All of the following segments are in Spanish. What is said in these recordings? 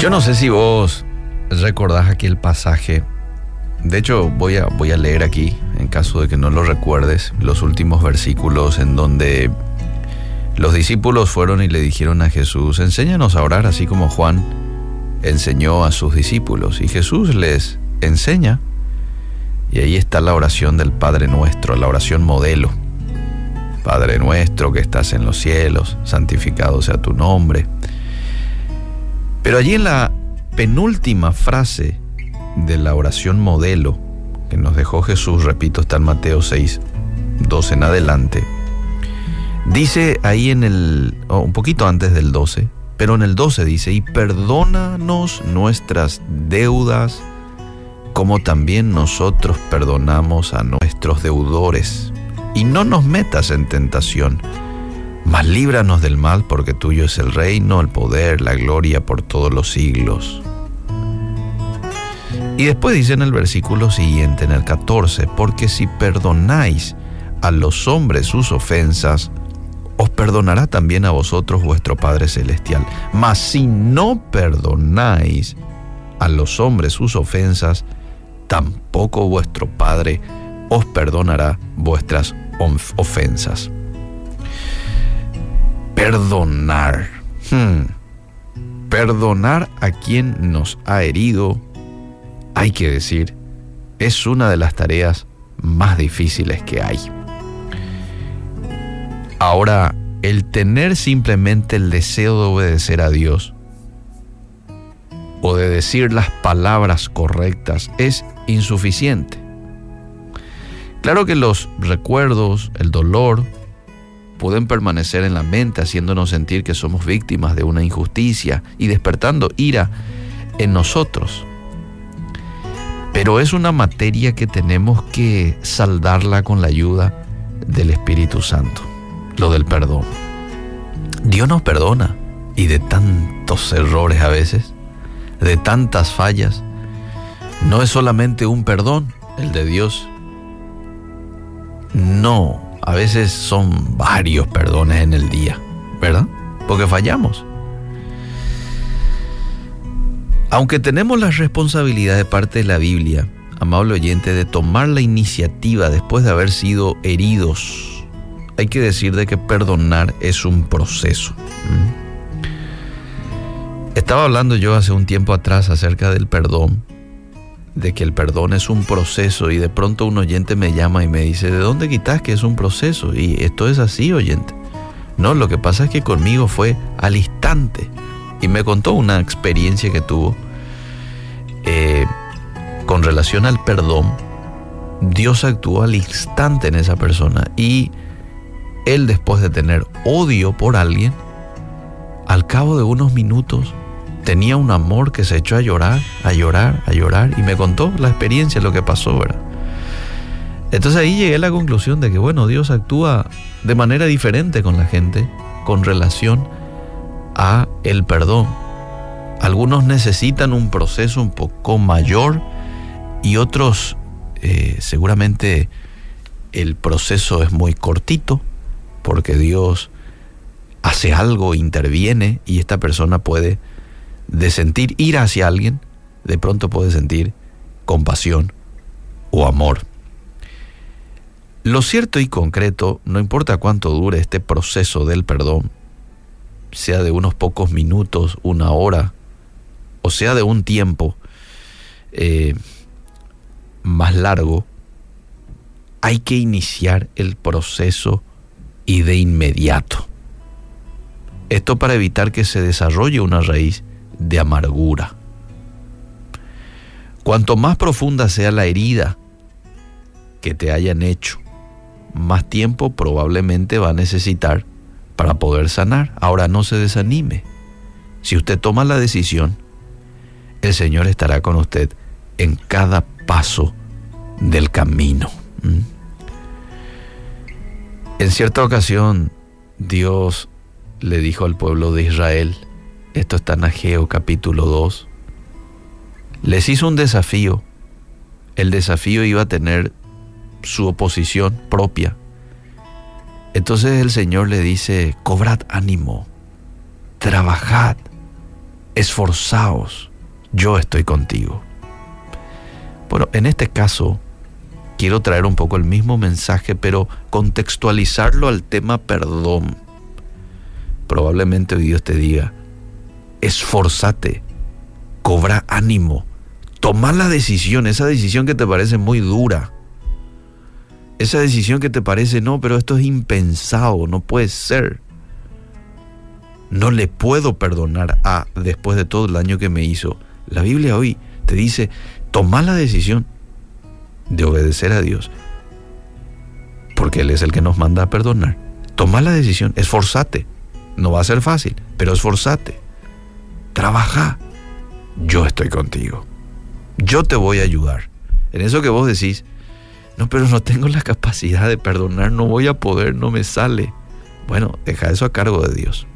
Yo no sé si vos recordás aquí el pasaje. De hecho, voy a, voy a leer aquí, en caso de que no lo recuerdes, los últimos versículos en donde los discípulos fueron y le dijeron a Jesús, enséñanos a orar así como Juan enseñó a sus discípulos. Y Jesús les enseña. Y ahí está la oración del Padre nuestro, la oración modelo. Padre nuestro que estás en los cielos, santificado sea tu nombre. Pero allí en la penúltima frase de la oración modelo que nos dejó Jesús, repito, está en Mateo 6, 12 en adelante, dice ahí en el, un poquito antes del 12, pero en el 12 dice, y perdónanos nuestras deudas como también nosotros perdonamos a nuestros deudores. Y no nos metas en tentación, mas líbranos del mal, porque tuyo es el reino, el poder, la gloria por todos los siglos. Y después dice en el versículo siguiente, en el 14, porque si perdonáis a los hombres sus ofensas, os perdonará también a vosotros vuestro Padre Celestial. Mas si no perdonáis a los hombres sus ofensas, tampoco vuestro Padre os perdonará vuestras ofensas. Perdonar. Hmm. Perdonar a quien nos ha herido, hay que decir, es una de las tareas más difíciles que hay. Ahora, el tener simplemente el deseo de obedecer a Dios o de decir las palabras correctas es insuficiente. Claro que los recuerdos, el dolor, pueden permanecer en la mente haciéndonos sentir que somos víctimas de una injusticia y despertando ira en nosotros. Pero es una materia que tenemos que saldarla con la ayuda del Espíritu Santo, lo del perdón. Dios nos perdona y de tantos errores a veces, de tantas fallas, no es solamente un perdón el de Dios. No, a veces son varios perdones en el día, ¿verdad? Porque fallamos. Aunque tenemos la responsabilidad de parte de la Biblia, amable oyente, de tomar la iniciativa después de haber sido heridos, hay que decir de que perdonar es un proceso. Estaba hablando yo hace un tiempo atrás acerca del perdón, de que el perdón es un proceso y de pronto un oyente me llama y me dice, ¿de dónde quitas que es un proceso? Y esto es así, oyente. No, lo que pasa es que conmigo fue al instante y me contó una experiencia que tuvo eh, con relación al perdón. Dios actuó al instante en esa persona y él después de tener odio por alguien, al cabo de unos minutos tenía un amor que se echó a llorar, a llorar, a llorar y me contó la experiencia, lo que pasó, ¿verdad? Entonces ahí llegué a la conclusión de que, bueno, Dios actúa de manera diferente con la gente con relación a el perdón. Algunos necesitan un proceso un poco mayor y otros eh, seguramente el proceso es muy cortito porque Dios hace algo, interviene y esta persona puede de sentir ira hacia alguien, de pronto puede sentir compasión o amor. Lo cierto y concreto, no importa cuánto dure este proceso del perdón, sea de unos pocos minutos, una hora, o sea de un tiempo eh, más largo, hay que iniciar el proceso y de inmediato. Esto para evitar que se desarrolle una raíz de amargura. Cuanto más profunda sea la herida que te hayan hecho, más tiempo probablemente va a necesitar para poder sanar. Ahora no se desanime. Si usted toma la decisión, el Señor estará con usted en cada paso del camino. ¿Mm? En cierta ocasión, Dios le dijo al pueblo de Israel, esto está en Ageo capítulo 2, les hizo un desafío. El desafío iba a tener su oposición propia. Entonces el Señor le dice, cobrad ánimo, trabajad, esforzaos, yo estoy contigo. Bueno, en este caso quiero traer un poco el mismo mensaje, pero contextualizarlo al tema perdón. Probablemente Dios te diga, esforzate, cobra ánimo, toma la decisión, esa decisión que te parece muy dura, esa decisión que te parece, no, pero esto es impensado, no puede ser. No le puedo perdonar a después de todo el daño que me hizo. La Biblia hoy te dice, toma la decisión de obedecer a Dios, porque Él es el que nos manda a perdonar. Toma la decisión, esforzate. No va a ser fácil, pero esforzate. Trabaja. Yo estoy contigo. Yo te voy a ayudar. En eso que vos decís, no, pero no tengo la capacidad de perdonar, no voy a poder, no me sale. Bueno, deja eso a cargo de Dios.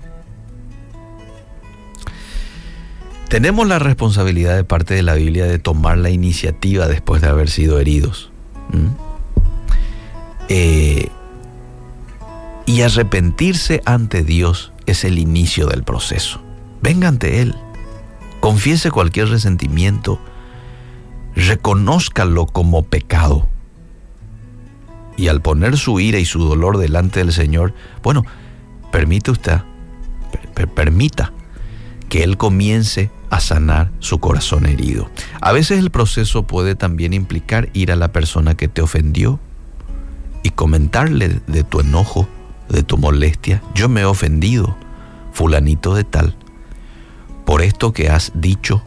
Tenemos la responsabilidad de parte de la Biblia de tomar la iniciativa después de haber sido heridos. Eh, y arrepentirse ante Dios es el inicio del proceso. Venga ante Él, confiese cualquier resentimiento, reconózcalo como pecado. Y al poner su ira y su dolor delante del Señor, bueno, permite usted, permita que Él comience a sanar su corazón herido. A veces el proceso puede también implicar ir a la persona que te ofendió y comentarle de tu enojo, de tu molestia. Yo me he ofendido, fulanito de tal, por esto que has dicho,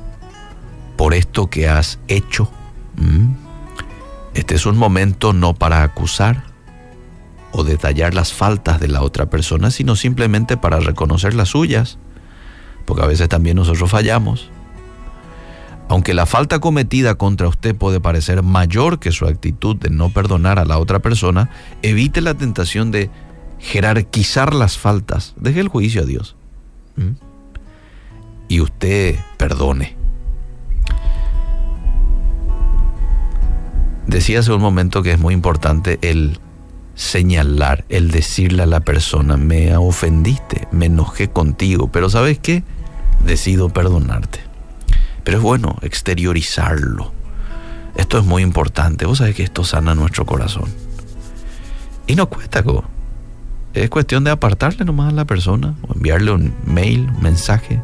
por esto que has hecho. Este es un momento no para acusar o detallar las faltas de la otra persona, sino simplemente para reconocer las suyas porque a veces también nosotros fallamos. Aunque la falta cometida contra usted puede parecer mayor que su actitud de no perdonar a la otra persona, evite la tentación de jerarquizar las faltas. Deje el juicio a Dios. Y usted perdone. Decía hace un momento que es muy importante el señalar, el decirle a la persona, me ofendiste, me enojé contigo, pero ¿sabes qué? decido perdonarte. Pero es bueno exteriorizarlo. Esto es muy importante. Vos sabés que esto sana nuestro corazón. Y no cuesta, Es cuestión de apartarle nomás a la persona o enviarle un mail, un mensaje.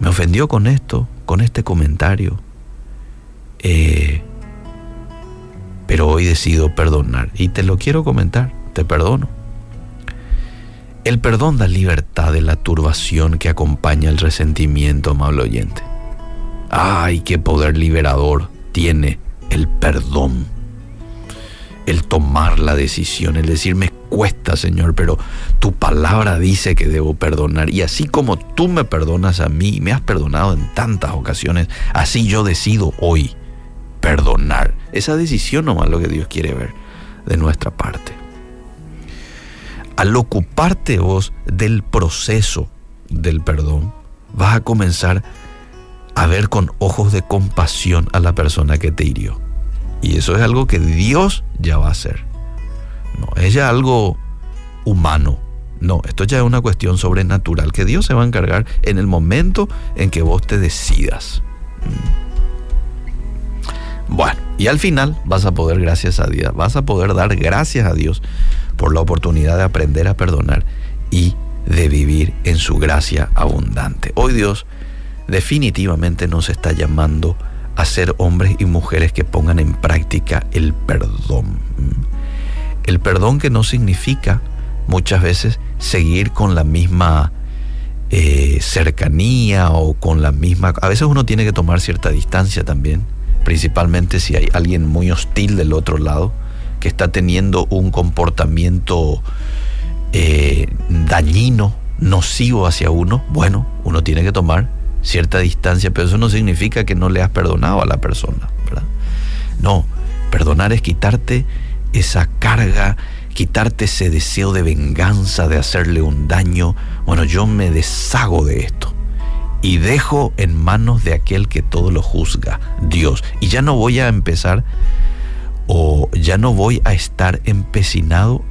Me ofendió con esto, con este comentario. Eh, pero hoy decido perdonar. Y te lo quiero comentar. Te perdono. El perdón da libertad de la turbación que acompaña el resentimiento, amable oyente. ¡Ay, qué poder liberador tiene el perdón! El tomar la decisión, el decir, me cuesta, Señor, pero tu palabra dice que debo perdonar. Y así como tú me perdonas a mí, me has perdonado en tantas ocasiones, así yo decido hoy perdonar. Esa decisión nomás lo que Dios quiere ver de nuestra parte al ocuparte vos del proceso del perdón, vas a comenzar a ver con ojos de compasión a la persona que te hirió. Y eso es algo que Dios ya va a hacer. No, es ya algo humano. No, esto ya es una cuestión sobrenatural que Dios se va a encargar en el momento en que vos te decidas. Mm. Bueno, y al final vas a poder, gracias a Dios, vas a poder dar gracias a Dios por la oportunidad de aprender a perdonar y de vivir en su gracia abundante. Hoy Dios definitivamente nos está llamando a ser hombres y mujeres que pongan en práctica el perdón. El perdón que no significa muchas veces seguir con la misma eh, cercanía o con la misma... A veces uno tiene que tomar cierta distancia también, principalmente si hay alguien muy hostil del otro lado que está teniendo un comportamiento eh, dañino, nocivo hacia uno, bueno, uno tiene que tomar cierta distancia, pero eso no significa que no le has perdonado a la persona, ¿verdad? No, perdonar es quitarte esa carga, quitarte ese deseo de venganza, de hacerle un daño. Bueno, yo me deshago de esto y dejo en manos de aquel que todo lo juzga, Dios. Y ya no voy a empezar o ya no voy a estar empecinado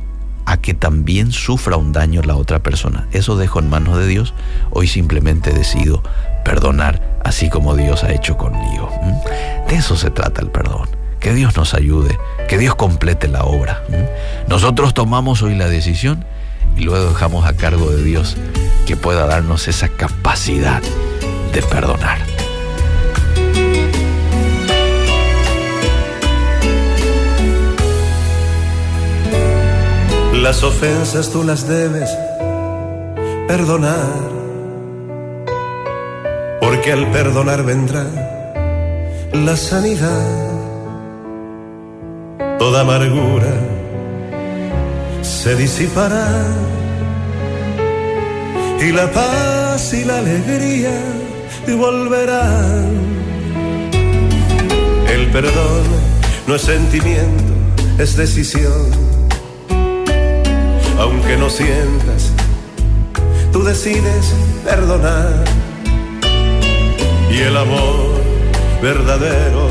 a que también sufra un daño la otra persona. Eso dejo en manos de Dios. Hoy simplemente decido perdonar así como Dios ha hecho conmigo. De eso se trata el perdón. Que Dios nos ayude, que Dios complete la obra. Nosotros tomamos hoy la decisión y luego dejamos a cargo de Dios que pueda darnos esa capacidad de perdonar. Las ofensas tú las debes perdonar, porque al perdonar vendrá la sanidad. Toda amargura se disipará y la paz y la alegría volverán. El perdón no es sentimiento, es decisión aunque no sientas, tú decides perdonar. Y el amor verdadero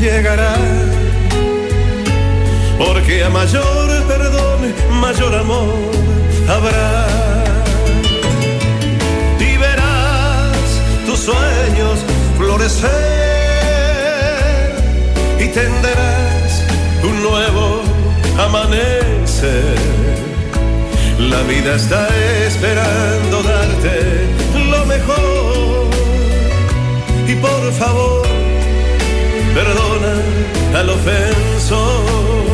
llegará, porque a mayor perdón, mayor amor habrá. Y verás tus sueños florecer y tenderás un nuevo amanecer. La vida está esperando darte lo mejor. Y por favor, perdona al ofensor.